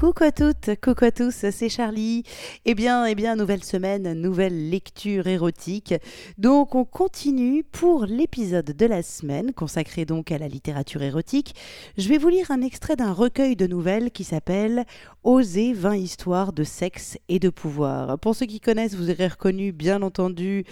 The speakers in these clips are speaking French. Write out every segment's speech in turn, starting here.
Coucou à toutes, coucou à tous, c'est Charlie. Eh bien, eh bien, nouvelle semaine, nouvelle lecture érotique. Donc, on continue pour l'épisode de la semaine consacré donc à la littérature érotique. Je vais vous lire un extrait d'un recueil de nouvelles qui s'appelle Oser 20 histoires de sexe et de pouvoir. Pour ceux qui connaissent, vous aurez reconnu bien entendu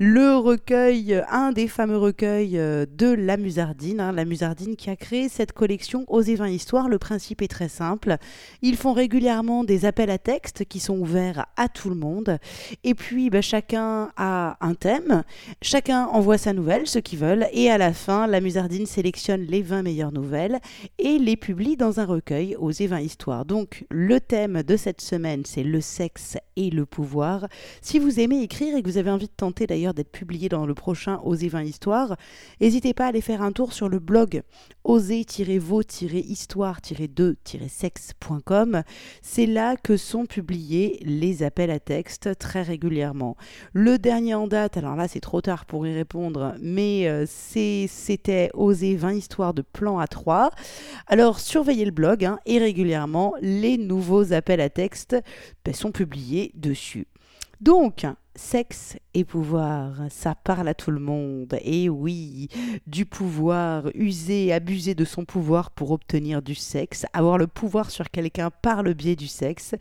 le recueil, un des fameux recueils euh, de la Musardine, hein, la Musardine qui a créé cette collection Oser 20 histoires. Le principe est très simple. Ils font régulièrement des appels à texte qui sont ouverts à tout le monde. Et puis, bah, chacun a un thème, chacun envoie sa nouvelle, ceux qui veulent, et à la fin, la Musardine sélectionne les 20 meilleures nouvelles et les publie dans un recueil Oser 20 histoires. Donc, le thème de cette semaine, c'est le sexe et le pouvoir. Si vous aimez écrire et que vous avez envie de tenter d'ailleurs d'être publié dans le prochain Oser 20 histoires, n'hésitez pas à aller faire un tour sur le blog oser-vaux-histoire-2-sexe.com. C'est là que sont publiés les appels à texte très régulièrement. Le dernier en date, alors là c'est trop tard pour y répondre, mais euh, c'était Oser 20 histoires de plan à 3. Alors surveillez le blog hein, et régulièrement les nouveaux appels à texte ben, sont publiés dessus. Donc, sexe et pouvoir, ça parle à tout le monde. Et oui, du pouvoir, user, abuser de son pouvoir pour obtenir du sexe, avoir le pouvoir sur quelqu'un par le biais du sexe.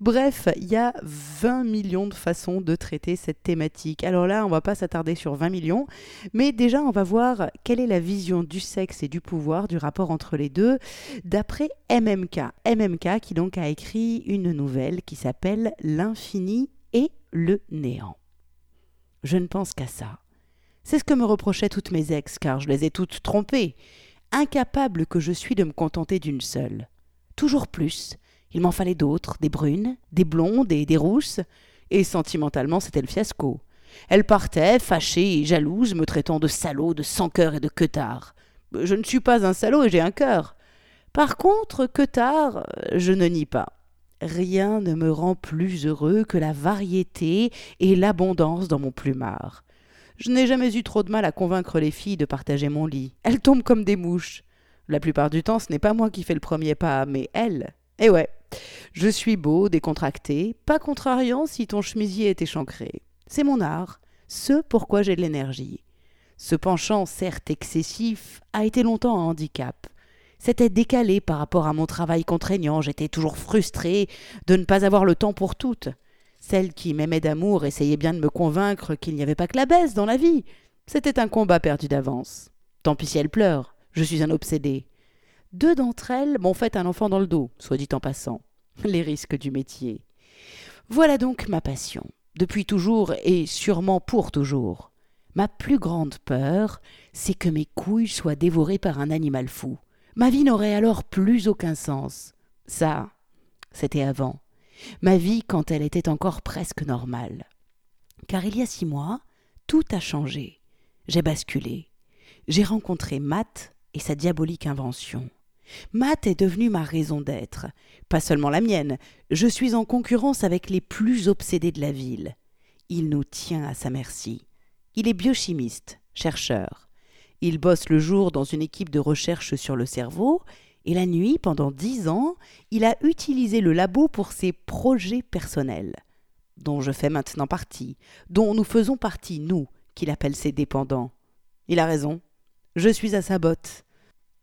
Bref, il y a 20 millions de façons de traiter cette thématique. Alors là, on va pas s'attarder sur 20 millions, mais déjà on va voir quelle est la vision du sexe et du pouvoir, du rapport entre les deux, d'après MMK. MMK qui donc a écrit une nouvelle qui s'appelle L'infini et le néant. Je ne pense qu'à ça. C'est ce que me reprochaient toutes mes ex, car je les ai toutes trompées. Incapable que je suis de me contenter d'une seule. Toujours plus. Il m'en fallait d'autres, des brunes, des blondes et des rousses, et sentimentalement c'était le fiasco. Elles partaient, fâchées et jalouses, me traitant de salaud, de sans-cœur et de queutard. Je ne suis pas un salaud et j'ai un cœur. Par contre, queutard, je ne nie pas. Rien ne me rend plus heureux que la variété et l'abondance dans mon plumard. Je n'ai jamais eu trop de mal à convaincre les filles de partager mon lit. Elles tombent comme des mouches. La plupart du temps, ce n'est pas moi qui fais le premier pas, mais elles. Eh ouais, je suis beau, décontracté, pas contrariant si ton chemisier est échancré. C'est mon art, ce pourquoi j'ai de l'énergie. Ce penchant, certes excessif, a été longtemps un handicap. C'était décalé par rapport à mon travail contraignant, j'étais toujours frustrée de ne pas avoir le temps pour toutes. Celle qui m'aimait d'amour essayait bien de me convaincre qu'il n'y avait pas que la baisse dans la vie. C'était un combat perdu d'avance. Tant pis si elle pleure, je suis un obsédé. Deux d'entre elles m'ont fait un enfant dans le dos, soit dit en passant. Les risques du métier. Voilà donc ma passion, depuis toujours et sûrement pour toujours. Ma plus grande peur, c'est que mes couilles soient dévorées par un animal fou. Ma vie n'aurait alors plus aucun sens. Ça, c'était avant. Ma vie quand elle était encore presque normale. Car il y a six mois, tout a changé. J'ai basculé. J'ai rencontré Matt et sa diabolique invention. Matt est devenu ma raison d'être. Pas seulement la mienne, je suis en concurrence avec les plus obsédés de la ville. Il nous tient à sa merci. Il est biochimiste, chercheur. Il bosse le jour dans une équipe de recherche sur le cerveau, et la nuit, pendant dix ans, il a utilisé le labo pour ses projets personnels, dont je fais maintenant partie, dont nous faisons partie, nous, qu'il appelle ses dépendants. Il a raison. Je suis à sa botte.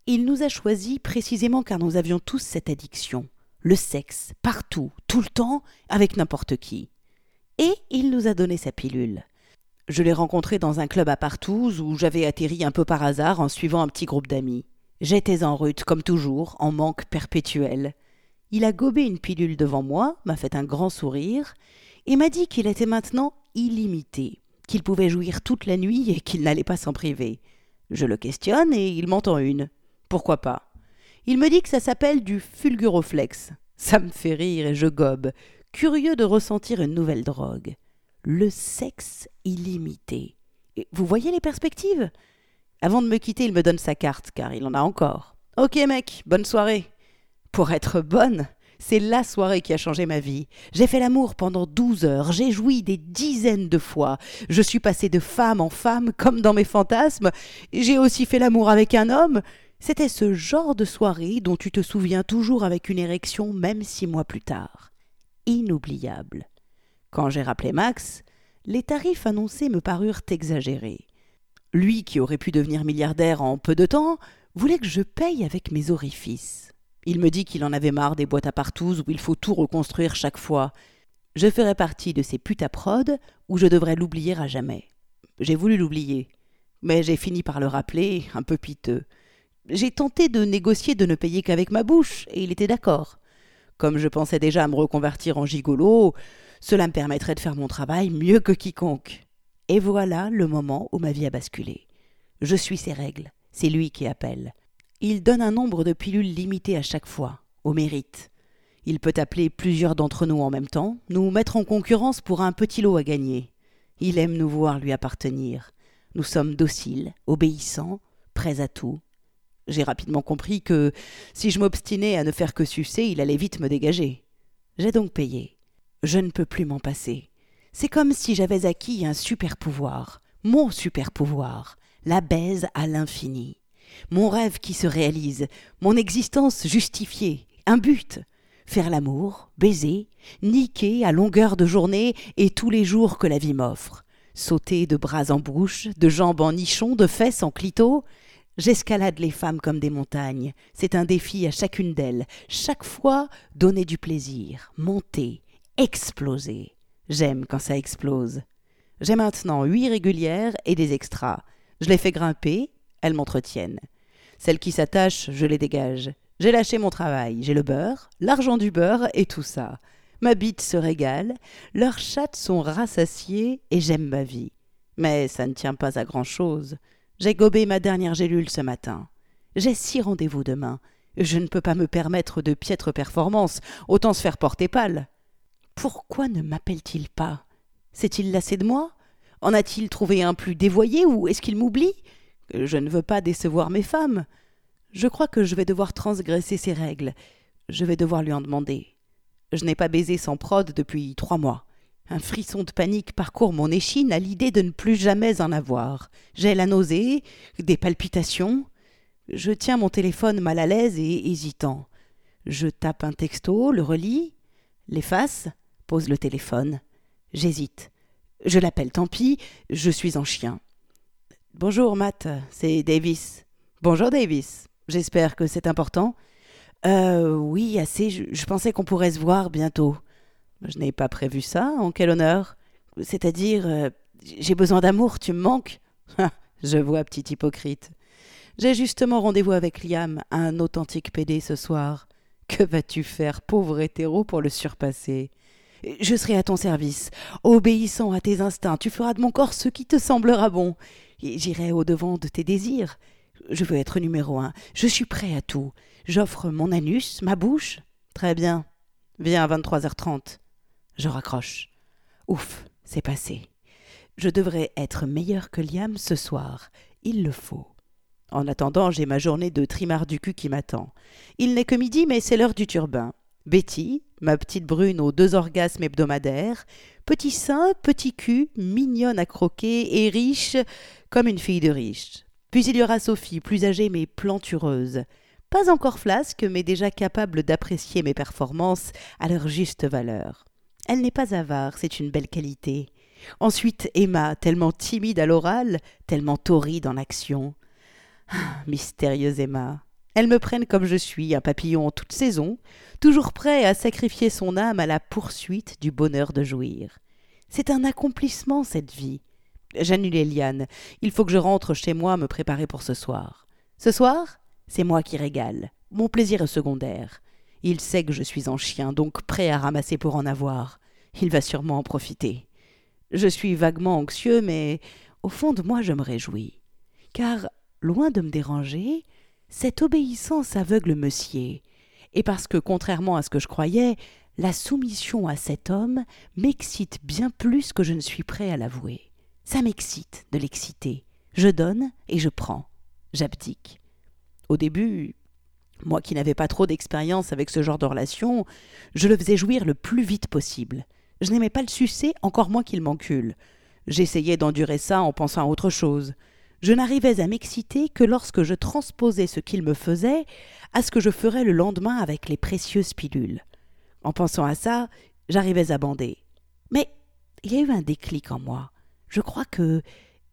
Il nous a choisis précisément car nous avions tous cette addiction. Le sexe, partout, tout le temps, avec n'importe qui. Et il nous a donné sa pilule. Je l'ai rencontré dans un club à Partouze où j'avais atterri un peu par hasard en suivant un petit groupe d'amis. J'étais en route, comme toujours, en manque perpétuel. Il a gobé une pilule devant moi, m'a fait un grand sourire, et m'a dit qu'il était maintenant illimité, qu'il pouvait jouir toute la nuit et qu'il n'allait pas s'en priver. Je le questionne et il m'entend une. Pourquoi pas? Il me dit que ça s'appelle du fulguroflex. Ça me fait rire et je gobe, curieux de ressentir une nouvelle drogue le sexe illimité. vous voyez les perspectives? Avant de me quitter, il me donne sa carte, car il en a encore. Ok mec, bonne soirée. Pour être bonne, c'est la soirée qui a changé ma vie. J'ai fait l'amour pendant douze heures, j'ai joui des dizaines de fois. Je suis passé de femme en femme comme dans mes fantasmes. J'ai aussi fait l'amour avec un homme. C'était ce genre de soirée dont tu te souviens toujours avec une érection même six mois plus tard. Inoubliable. Quand j'ai rappelé Max, les tarifs annoncés me parurent exagérés. Lui, qui aurait pu devenir milliardaire en peu de temps, voulait que je paye avec mes orifices. Il me dit qu'il en avait marre des boîtes à partous où il faut tout reconstruire chaque fois. Je ferais partie de ces putes à prod où je devrais l'oublier à jamais. J'ai voulu l'oublier, mais j'ai fini par le rappeler, un peu piteux. J'ai tenté de négocier de ne payer qu'avec ma bouche, et il était d'accord. Comme je pensais déjà à me reconvertir en gigolo, cela me permettrait de faire mon travail mieux que quiconque. Et voilà le moment où ma vie a basculé. Je suis ses règles, c'est lui qui appelle. Il donne un nombre de pilules limité à chaque fois, au mérite. Il peut appeler plusieurs d'entre nous en même temps, nous mettre en concurrence pour un petit lot à gagner. Il aime nous voir lui appartenir. Nous sommes dociles, obéissants, prêts à tout. J'ai rapidement compris que si je m'obstinais à ne faire que sucer, il allait vite me dégager. J'ai donc payé. Je ne peux plus m'en passer. C'est comme si j'avais acquis un super pouvoir, mon super pouvoir, la baise à l'infini. Mon rêve qui se réalise, mon existence justifiée, un but. Faire l'amour, baiser, niquer à longueur de journée et tous les jours que la vie m'offre. Sauter de bras en bouche, de jambes en nichon, de fesses en clito, J'escalade les femmes comme des montagnes. C'est un défi à chacune d'elles. Chaque fois, donner du plaisir, monter, exploser. J'aime quand ça explose. J'ai maintenant huit régulières et des extras. Je les fais grimper, elles m'entretiennent. Celles qui s'attachent, je les dégage. J'ai lâché mon travail, j'ai le beurre, l'argent du beurre et tout ça. Ma bite se régale, leurs chattes sont rassasiées et j'aime ma vie. Mais ça ne tient pas à grand chose. J'ai gobé ma dernière gélule ce matin. J'ai six rendez-vous demain. Je ne peux pas me permettre de piètres performances, autant se faire porter pâle. Pourquoi ne m'appelle-t-il pas? S'est-il lassé de moi? En a-t-il trouvé un plus dévoyé ou est-ce qu'il m'oublie? Je ne veux pas décevoir mes femmes. Je crois que je vais devoir transgresser ses règles. Je vais devoir lui en demander. Je n'ai pas baisé sans prod depuis trois mois. Un frisson de panique parcourt mon échine à l'idée de ne plus jamais en avoir. J'ai la nausée, des palpitations. Je tiens mon téléphone mal à l'aise et hésitant. Je tape un texto, le relis, l'efface, pose le téléphone. J'hésite. Je l'appelle, tant pis, je suis en chien. Bonjour Matt, c'est Davis. Bonjour Davis. J'espère que c'est important. Euh oui, assez, je, pensais qu'on pourrait se voir bientôt. Je n'ai pas prévu ça, en quel honneur C'est-à-dire, euh, j'ai besoin d'amour, tu me manques? Je vois, petit hypocrite. J'ai justement rendez-vous avec Liam, un authentique PD ce soir. Que vas-tu faire, pauvre hétéro, pour le surpasser? Je serai à ton service, obéissant à tes instincts, tu feras de mon corps ce qui te semblera bon. J'irai au-devant de tes désirs. Je veux être numéro un, je suis prêt à tout. J'offre mon anus, ma bouche. Très bien. Viens à 23h30. Je raccroche. Ouf, c'est passé. Je devrais être meilleur que Liam ce soir. Il le faut. En attendant, j'ai ma journée de trimard du cul qui m'attend. Il n'est que midi, mais c'est l'heure du turbin. Betty, ma petite brune aux deux orgasmes hebdomadaires, petit sein, petit cul, mignonne à croquer et riche comme une fille de riche. Puis il y aura Sophie, plus âgée mais plantureuse. Pas encore flasque, mais déjà capable d'apprécier mes performances à leur juste valeur. Elle n'est pas avare, c'est une belle qualité. Ensuite, Emma, tellement timide à l'oral, tellement torride en action. Ah, mystérieuse Emma. Elle me prenne comme je suis, un papillon en toute saison, toujours prêt à sacrifier son âme à la poursuite du bonheur de jouir. C'est un accomplissement, cette vie. J'annule Eliane. Il faut que je rentre chez moi me préparer pour ce soir. Ce soir, c'est moi qui régale. Mon plaisir est secondaire. Il sait que je suis en chien, donc prêt à ramasser pour en avoir. Il va sûrement en profiter. Je suis vaguement anxieux, mais au fond de moi je me réjouis. Car, loin de me déranger, cette obéissance aveugle me sied, et parce que, contrairement à ce que je croyais, la soumission à cet homme m'excite bien plus que je ne suis prêt à l'avouer. Ça m'excite de l'exciter. Je donne et je prends. J'abdique. Au début, moi qui n'avais pas trop d'expérience avec ce genre de relation, je le faisais jouir le plus vite possible. Je n'aimais pas le sucer, encore moins qu'il m'encule. J'essayais d'endurer ça en pensant à autre chose. Je n'arrivais à m'exciter que lorsque je transposais ce qu'il me faisait à ce que je ferais le lendemain avec les précieuses pilules. En pensant à ça, j'arrivais à bander. Mais il y a eu un déclic en moi. Je crois que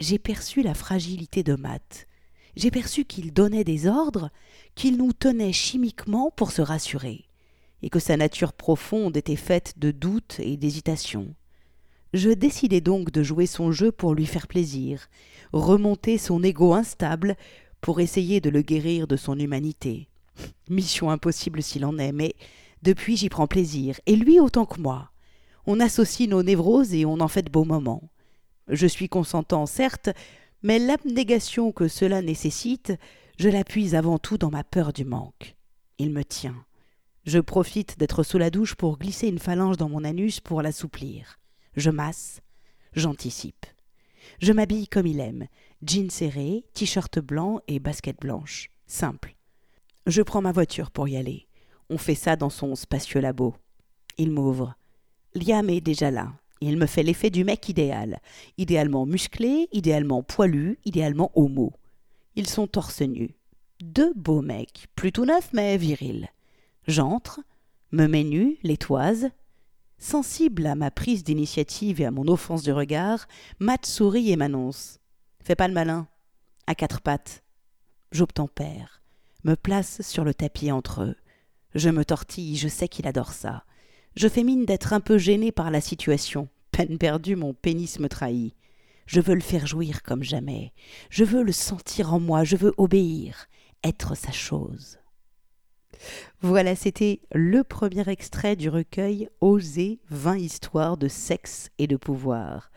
j'ai perçu la fragilité de Matt. J'ai perçu qu'il donnait des ordres, qu'il nous tenait chimiquement pour se rassurer, et que sa nature profonde était faite de doutes et d'hésitations. Je décidai donc de jouer son jeu pour lui faire plaisir, remonter son ego instable pour essayer de le guérir de son humanité. Mission impossible s'il en est, mais depuis j'y prends plaisir, et lui autant que moi. On associe nos névroses et on en fait de beaux moments. Je suis consentant, certes, mais l'abnégation que cela nécessite, je l'appuie avant tout dans ma peur du manque. Il me tient. Je profite d'être sous la douche pour glisser une phalange dans mon anus pour l'assouplir. Je masse, j'anticipe. Je m'habille comme il aime, jeans serré, t-shirt blanc et basket blanche. Simple. Je prends ma voiture pour y aller. On fait ça dans son spacieux labo. Il m'ouvre. Liam est déjà là. Il me fait l'effet du mec idéal. Idéalement musclé, idéalement poilu, idéalement homo. Ils sont torse nu. Deux beaux mecs, plutôt neufs mais virils. J'entre, me mets nu, les toise. Sensible à ma prise d'initiative et à mon offense du regard, Matt sourit et m'annonce. Fais pas le malin. À quatre pattes. J'obtempère. Me place sur le tapis entre eux. Je me tortille, je sais qu'il adore ça. Je fais mine d'être un peu gêné par la situation. Peine perdue, mon pénis me trahit. Je veux le faire jouir comme jamais. Je veux le sentir en moi, je veux obéir, être sa chose. Voilà, c'était le premier extrait du recueil Oser 20 histoires de sexe et de pouvoir.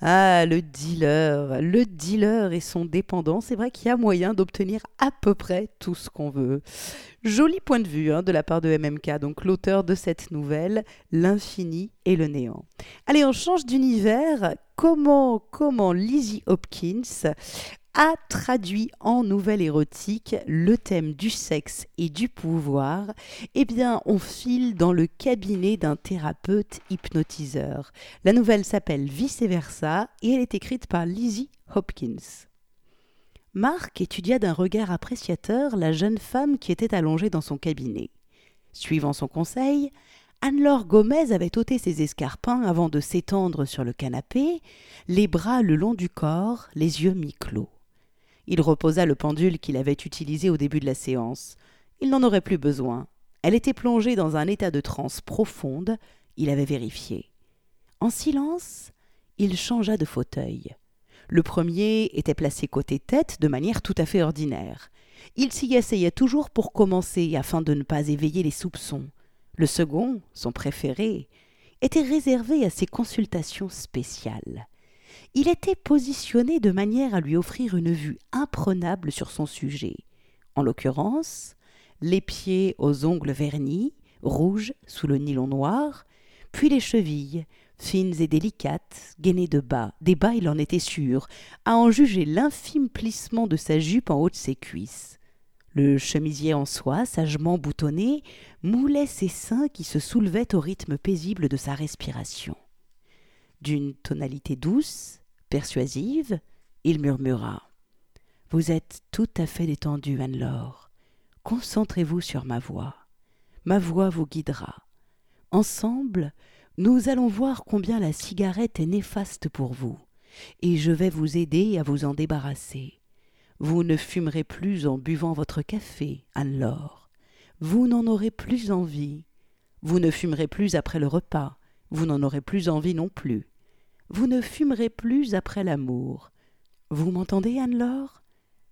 Ah, le dealer, le dealer et son dépendant, c'est vrai qu'il y a moyen d'obtenir à peu près tout ce qu'on veut. Joli point de vue hein, de la part de MMK, donc l'auteur de cette nouvelle, L'infini et le néant. Allez, on change d'univers. Comment, comment Lizzie Hopkins a traduit en nouvelle érotique le thème du sexe et du pouvoir, eh bien, on file dans le cabinet d'un thérapeute hypnotiseur. La nouvelle s'appelle Vice versa et elle est écrite par Lizzie Hopkins. Marc étudia d'un regard appréciateur la jeune femme qui était allongée dans son cabinet. Suivant son conseil, Anne-Laure Gomez avait ôté ses escarpins avant de s'étendre sur le canapé, les bras le long du corps, les yeux mi-clos. Il reposa le pendule qu'il avait utilisé au début de la séance. Il n'en aurait plus besoin. Elle était plongée dans un état de transe profonde, il avait vérifié. En silence, il changea de fauteuil. Le premier était placé côté tête de manière tout à fait ordinaire. Il s'y essayait toujours pour commencer afin de ne pas éveiller les soupçons. Le second, son préféré, était réservé à ses consultations spéciales il était positionné de manière à lui offrir une vue imprenable sur son sujet. En l'occurrence, les pieds aux ongles vernis, rouges sous le nylon noir, puis les chevilles, fines et délicates, gainées de bas, des bas il en était sûr, à en juger l'infime plissement de sa jupe en haut de ses cuisses. Le chemisier en soie, sagement boutonné, moulait ses seins qui se soulevaient au rythme paisible de sa respiration. D'une tonalité douce, persuasive, il murmura Vous êtes tout à fait détendue, Anne-Laure. Concentrez-vous sur ma voix. Ma voix vous guidera. Ensemble, nous allons voir combien la cigarette est néfaste pour vous, et je vais vous aider à vous en débarrasser. Vous ne fumerez plus en buvant votre café, Anne-Laure. Vous n'en aurez plus envie. Vous ne fumerez plus après le repas. Vous n'en aurez plus envie non plus. Vous ne fumerez plus après l'amour. Vous m'entendez, Anne-Laure?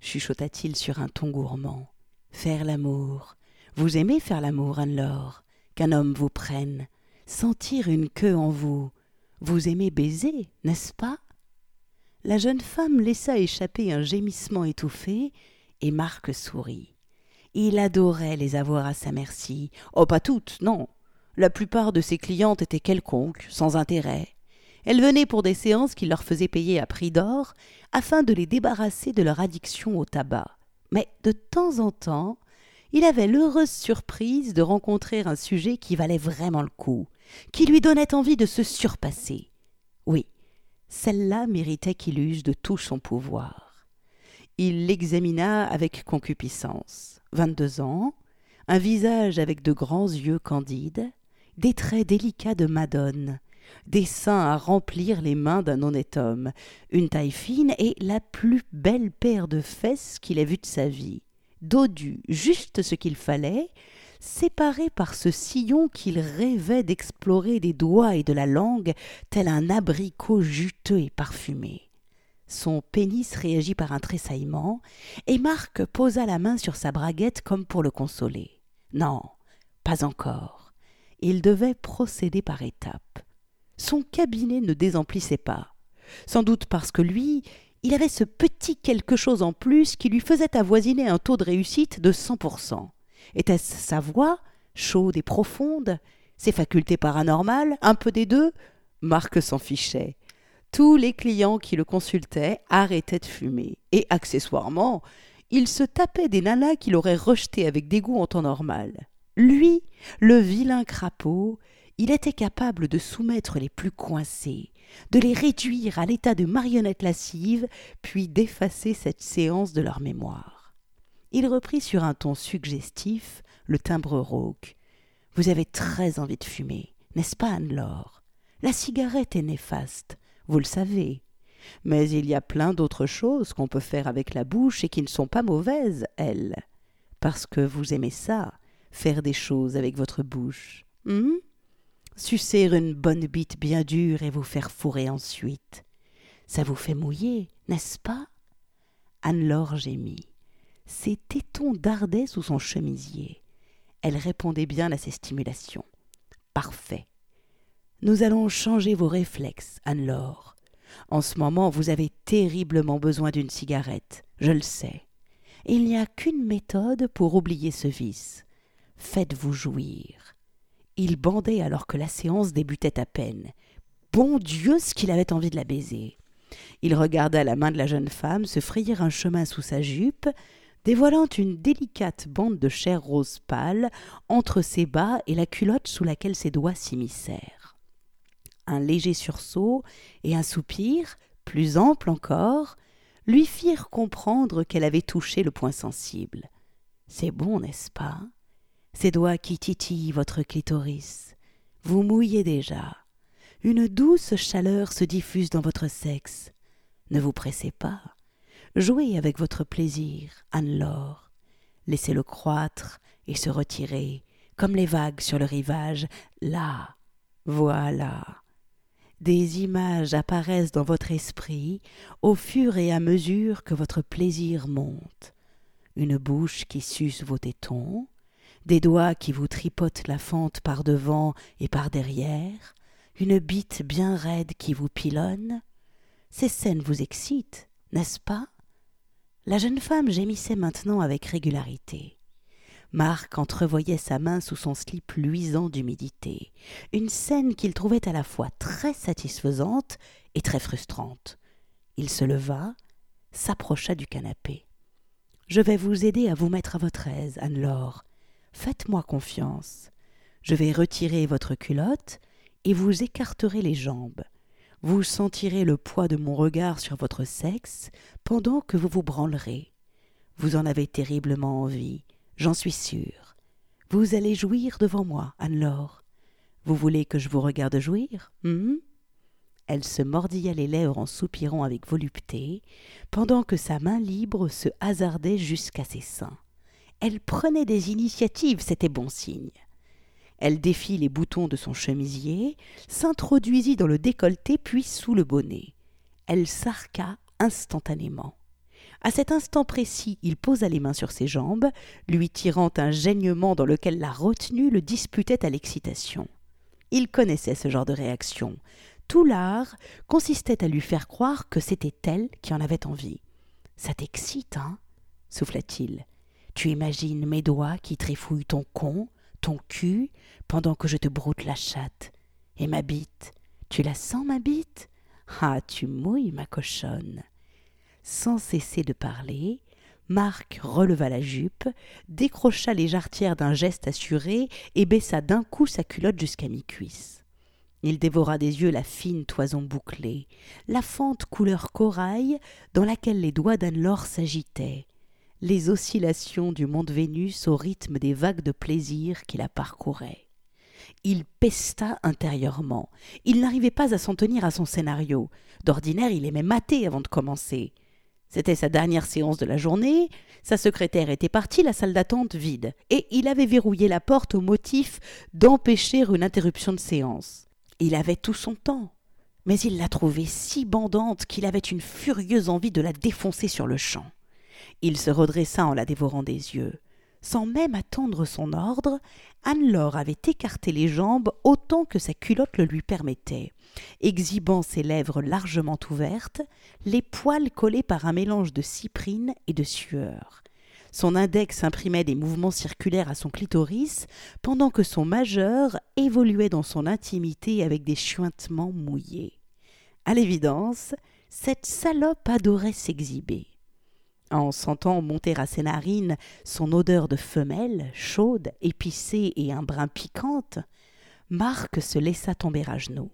chuchota-t-il sur un ton gourmand. Faire l'amour. Vous aimez faire l'amour, Anne-Laure? Qu'un homme vous prenne. Sentir une queue en vous. Vous aimez baiser, n'est-ce pas? La jeune femme laissa échapper un gémissement étouffé, et Marc sourit. Il adorait les avoir à sa merci. Oh, pas toutes, non. La plupart de ses clientes étaient quelconques, sans intérêt. Elles venaient pour des séances qu'il leur faisait payer à prix d'or, afin de les débarrasser de leur addiction au tabac. Mais de temps en temps, il avait l'heureuse surprise de rencontrer un sujet qui valait vraiment le coup, qui lui donnait envie de se surpasser. Oui, celle-là méritait qu'il use de tout son pouvoir. il l'examina avec concupiscence. Vingt-deux ans, un visage avec de grands yeux candides, des traits délicats de madone, des seins à remplir les mains d'un honnête homme, une taille fine et la plus belle paire de fesses qu'il ait vue de sa vie. Dodu, juste ce qu'il fallait, séparé par ce sillon qu'il rêvait d'explorer des doigts et de la langue, tel un abricot juteux et parfumé. Son pénis réagit par un tressaillement, et Marc posa la main sur sa braguette comme pour le consoler. Non, pas encore. Il devait procéder par étapes son cabinet ne désemplissait pas. Sans doute parce que lui, il avait ce petit quelque chose en plus qui lui faisait avoisiner un taux de réussite de 100%. Était-ce sa voix, chaude et profonde Ses facultés paranormales Un peu des deux? Marc s'en fichait. Tous les clients qui le consultaient arrêtaient de fumer. Et accessoirement, il se tapait des nanas qu'il aurait rejetées avec dégoût en temps normal. Lui, le vilain crapaud, il était capable de soumettre les plus coincés, de les réduire à l'état de marionnettes lascives, puis d'effacer cette séance de leur mémoire. Il reprit sur un ton suggestif le timbre rauque. Vous avez très envie de fumer, n'est-ce pas, Anne-Laure? La cigarette est néfaste, vous le savez. Mais il y a plein d'autres choses qu'on peut faire avec la bouche et qui ne sont pas mauvaises, elles. Parce que vous aimez ça, faire des choses avec votre bouche. Hum? Sucer une bonne bite bien dure et vous faire fourrer ensuite. Ça vous fait mouiller, n'est-ce pas? Anne-Laure gémit. Ses tétons dardaient sous son chemisier. Elle répondait bien à ses stimulations. Parfait. Nous allons changer vos réflexes, Anne-Laure. En ce moment, vous avez terriblement besoin d'une cigarette, je le sais. Il n'y a qu'une méthode pour oublier ce vice. Faites-vous jouir. Il bandait alors que la séance débutait à peine. Bon Dieu, ce qu'il avait envie de la baiser. Il regarda la main de la jeune femme se frayer un chemin sous sa jupe, dévoilant une délicate bande de chair rose pâle entre ses bas et la culotte sous laquelle ses doigts s'immiscèrent. Un léger sursaut et un soupir, plus ample encore, lui firent comprendre qu'elle avait touché le point sensible. C'est bon, n'est-ce pas? Ces doigts qui titillent votre clitoris. Vous mouillez déjà. Une douce chaleur se diffuse dans votre sexe. Ne vous pressez pas. Jouez avec votre plaisir, Anne-Laure. Laissez-le croître et se retirer, comme les vagues sur le rivage. Là, voilà. Des images apparaissent dans votre esprit au fur et à mesure que votre plaisir monte. Une bouche qui suce vos tétons, des doigts qui vous tripotent la fente par devant et par derrière, une bite bien raide qui vous pilonne. Ces scènes vous excitent, n'est-ce pas? La jeune femme gémissait maintenant avec régularité. Marc entrevoyait sa main sous son slip luisant d'humidité, une scène qu'il trouvait à la fois très satisfaisante et très frustrante. Il se leva, s'approcha du canapé. Je vais vous aider à vous mettre à votre aise, Anne-Laure, Faites-moi confiance. Je vais retirer votre culotte et vous écarterez les jambes. Vous sentirez le poids de mon regard sur votre sexe pendant que vous vous branlerez. Vous en avez terriblement envie, j'en suis sûre. Vous allez jouir devant moi, Anne-Laure. Vous voulez que je vous regarde jouir hum Elle se mordilla les lèvres en soupirant avec volupté, pendant que sa main libre se hasardait jusqu'à ses seins. Elle prenait des initiatives, c'était bon signe. Elle défit les boutons de son chemisier, s'introduisit dans le décolleté puis sous le bonnet. Elle s'arqua instantanément. À cet instant précis, il posa les mains sur ses jambes, lui tirant un gênement dans lequel la retenue le disputait à l'excitation. Il connaissait ce genre de réaction. Tout l'art consistait à lui faire croire que c'était elle qui en avait envie. Ça t'excite, hein? souffla-t-il. Tu imagines mes doigts qui trifouillent ton con, ton cul, pendant que je te broute la chatte. Et ma bite, tu la sens, ma bite? Ah, tu mouilles, ma cochonne. Sans cesser de parler, Marc releva la jupe, décrocha les jarretières d'un geste assuré et baissa d'un coup sa culotte jusqu'à mi-cuisse. Il dévora des yeux la fine toison bouclée, la fente couleur corail dans laquelle les doigts d'Anne-Laure s'agitaient, les oscillations du monde Vénus au rythme des vagues de plaisir qui la parcouraient. Il pesta intérieurement. Il n'arrivait pas à s'en tenir à son scénario. D'ordinaire, il aimait mater avant de commencer. C'était sa dernière séance de la journée, sa secrétaire était partie, la salle d'attente vide, et il avait verrouillé la porte au motif d'empêcher une interruption de séance. Il avait tout son temps, mais il la trouvait si bandante qu'il avait une furieuse envie de la défoncer sur le champ. Il se redressa en la dévorant des yeux. Sans même attendre son ordre, Anne-Laure avait écarté les jambes autant que sa culotte le lui permettait, exhibant ses lèvres largement ouvertes, les poils collés par un mélange de cyprine et de sueur. Son index imprimait des mouvements circulaires à son clitoris, pendant que son majeur évoluait dans son intimité avec des chuintements mouillés. À l'évidence, cette salope adorait s'exhiber. En sentant monter à ses narines son odeur de femelle, chaude, épicée et un brin piquante, Marc se laissa tomber à genoux.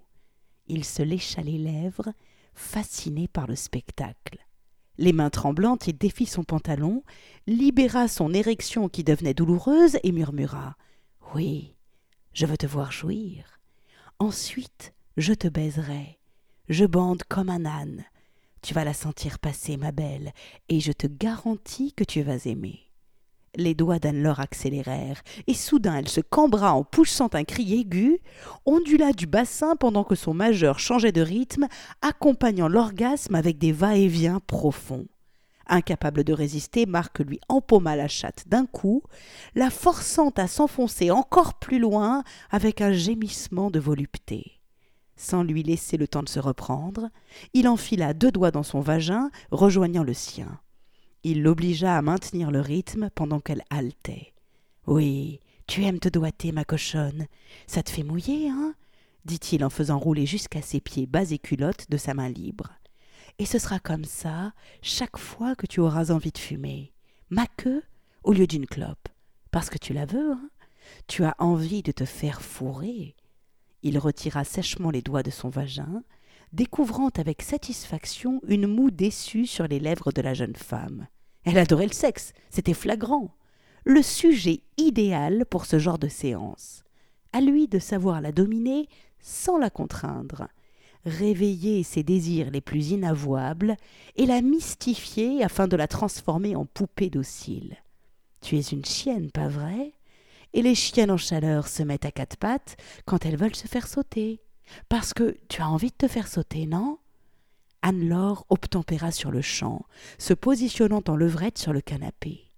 Il se lécha les lèvres, fasciné par le spectacle. Les mains tremblantes, il défit son pantalon, libéra son érection qui devenait douloureuse et murmura Oui, je veux te voir jouir. Ensuite, je te baiserai. Je bande comme un âne. Tu vas la sentir passer, ma belle, et je te garantis que tu vas aimer. Les doigts d'Anne-Laure accélérèrent, et soudain elle se cambra en poussant un cri aigu, ondula du bassin pendant que son majeur changeait de rythme, accompagnant l'orgasme avec des va-et-vient profonds. Incapable de résister, Marc lui empauma la chatte d'un coup, la forçant à s'enfoncer encore plus loin avec un gémissement de volupté. Sans lui laisser le temps de se reprendre, il enfila deux doigts dans son vagin, rejoignant le sien. Il l'obligea à maintenir le rythme pendant qu'elle haletait. Oui, tu aimes te doiter, ma cochonne. Ça te fait mouiller, hein? dit-il en faisant rouler jusqu'à ses pieds bas et culottes de sa main libre. Et ce sera comme ça chaque fois que tu auras envie de fumer. Ma queue au lieu d'une clope. Parce que tu la veux, hein Tu as envie de te faire fourrer. Il retira sèchement les doigts de son vagin, découvrant avec satisfaction une moue déçue sur les lèvres de la jeune femme. Elle adorait le sexe, c'était flagrant. Le sujet idéal pour ce genre de séance. À lui de savoir la dominer sans la contraindre, réveiller ses désirs les plus inavouables et la mystifier afin de la transformer en poupée docile. Tu es une chienne, pas vrai? Et les chiennes en chaleur se mettent à quatre pattes quand elles veulent se faire sauter. Parce que tu as envie de te faire sauter, non? Anne-Laure obtempéra sur le champ, se positionnant en levrette sur le canapé.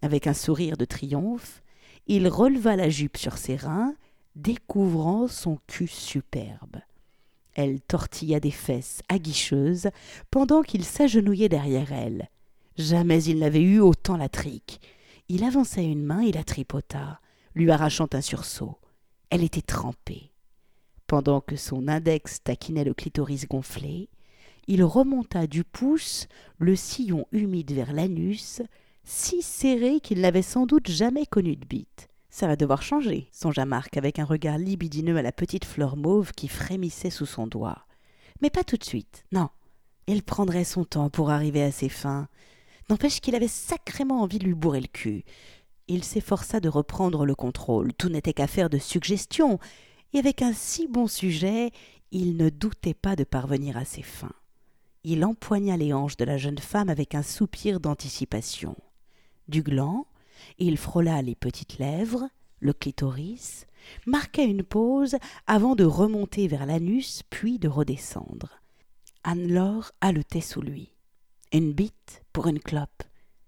Avec un sourire de triomphe, il releva la jupe sur ses reins, découvrant son cul superbe. Elle tortilla des fesses aguicheuses pendant qu'il s'agenouillait derrière elle. Jamais il n'avait eu autant la trique. Il avança une main et la tripota, lui arrachant un sursaut. Elle était trempée. Pendant que son index taquinait le clitoris gonflé, il remonta du pouce le sillon humide vers l'anus, si serré qu'il n'avait sans doute jamais connu de bite. Ça va devoir changer, songea Marc avec un regard libidineux à la petite fleur mauve qui frémissait sous son doigt. Mais pas tout de suite, non. Il prendrait son temps pour arriver à ses fins. N'empêche qu'il avait sacrément envie de lui bourrer le cul. Il s'efforça de reprendre le contrôle. Tout n'était qu'affaire de suggestion, et avec un si bon sujet, il ne doutait pas de parvenir à ses fins. Il empoigna les hanches de la jeune femme avec un soupir d'anticipation. Du gland, il frôla les petites lèvres, le clitoris, marqua une pause avant de remonter vers l'anus puis de redescendre. Anne-Laure haletait sous lui. Une bite pour une clope.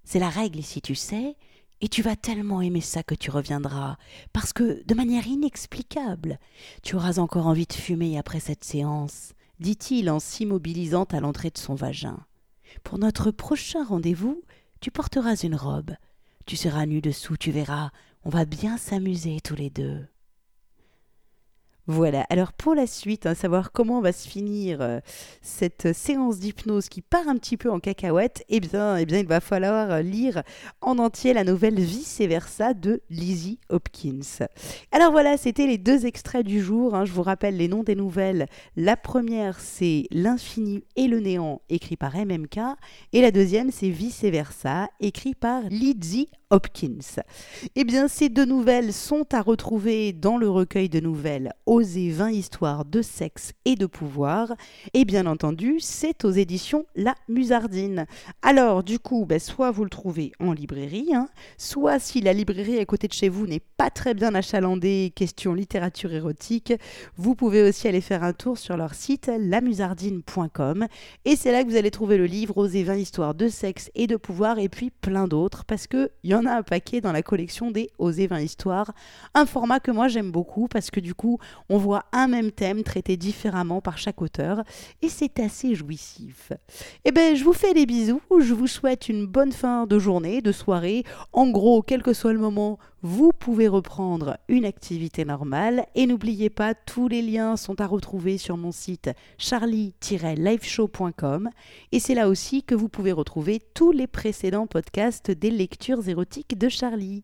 C'est la règle ici, tu sais, et tu vas tellement aimer ça que tu reviendras, parce que, de manière inexplicable, tu auras encore envie de fumer après cette séance, dit-il en s'immobilisant à l'entrée de son vagin. Pour notre prochain rendez-vous, tu porteras une robe. Tu seras nu dessous, tu verras, on va bien s'amuser tous les deux. Voilà, alors pour la suite, hein, savoir comment va se finir euh, cette séance d'hypnose qui part un petit peu en cacahuète, eh bien, eh bien il va falloir euh, lire en entier la nouvelle Vice Versa de Lizzie Hopkins. Alors voilà, c'était les deux extraits du jour. Hein. je vous rappelle les noms des nouvelles. La première, c'est L'infini et le néant, écrit par MMK. Et la deuxième, c'est Vice Versa, écrit par Lizzie Hopkins. Eh bien, ces deux nouvelles sont à retrouver dans le recueil de nouvelles Oser 20 histoires de sexe et de pouvoir. Et bien entendu, c'est aux éditions La Musardine. Alors, du coup, ben, soit vous le trouvez en librairie, hein, soit si la librairie à côté de chez vous n'est pas très bien achalandée, question littérature érotique, vous pouvez aussi aller faire un tour sur leur site lamusardine.com. Et c'est là que vous allez trouver le livre Oser 20 histoires de sexe et de pouvoir, et puis plein d'autres, parce qu'il y en un paquet dans la collection des Oser 20 histoires. Un format que moi j'aime beaucoup parce que du coup, on voit un même thème traité différemment par chaque auteur et c'est assez jouissif. Eh bien, je vous fais des bisous, je vous souhaite une bonne fin de journée, de soirée. En gros, quel que soit le moment, vous pouvez reprendre une activité normale et n'oubliez pas, tous les liens sont à retrouver sur mon site charlie-liveshow.com et c'est là aussi que vous pouvez retrouver tous les précédents podcasts des lectures érotiques de Charlie.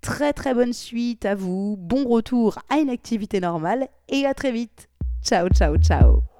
Très très bonne suite à vous, bon retour à une activité normale et à très vite. Ciao ciao ciao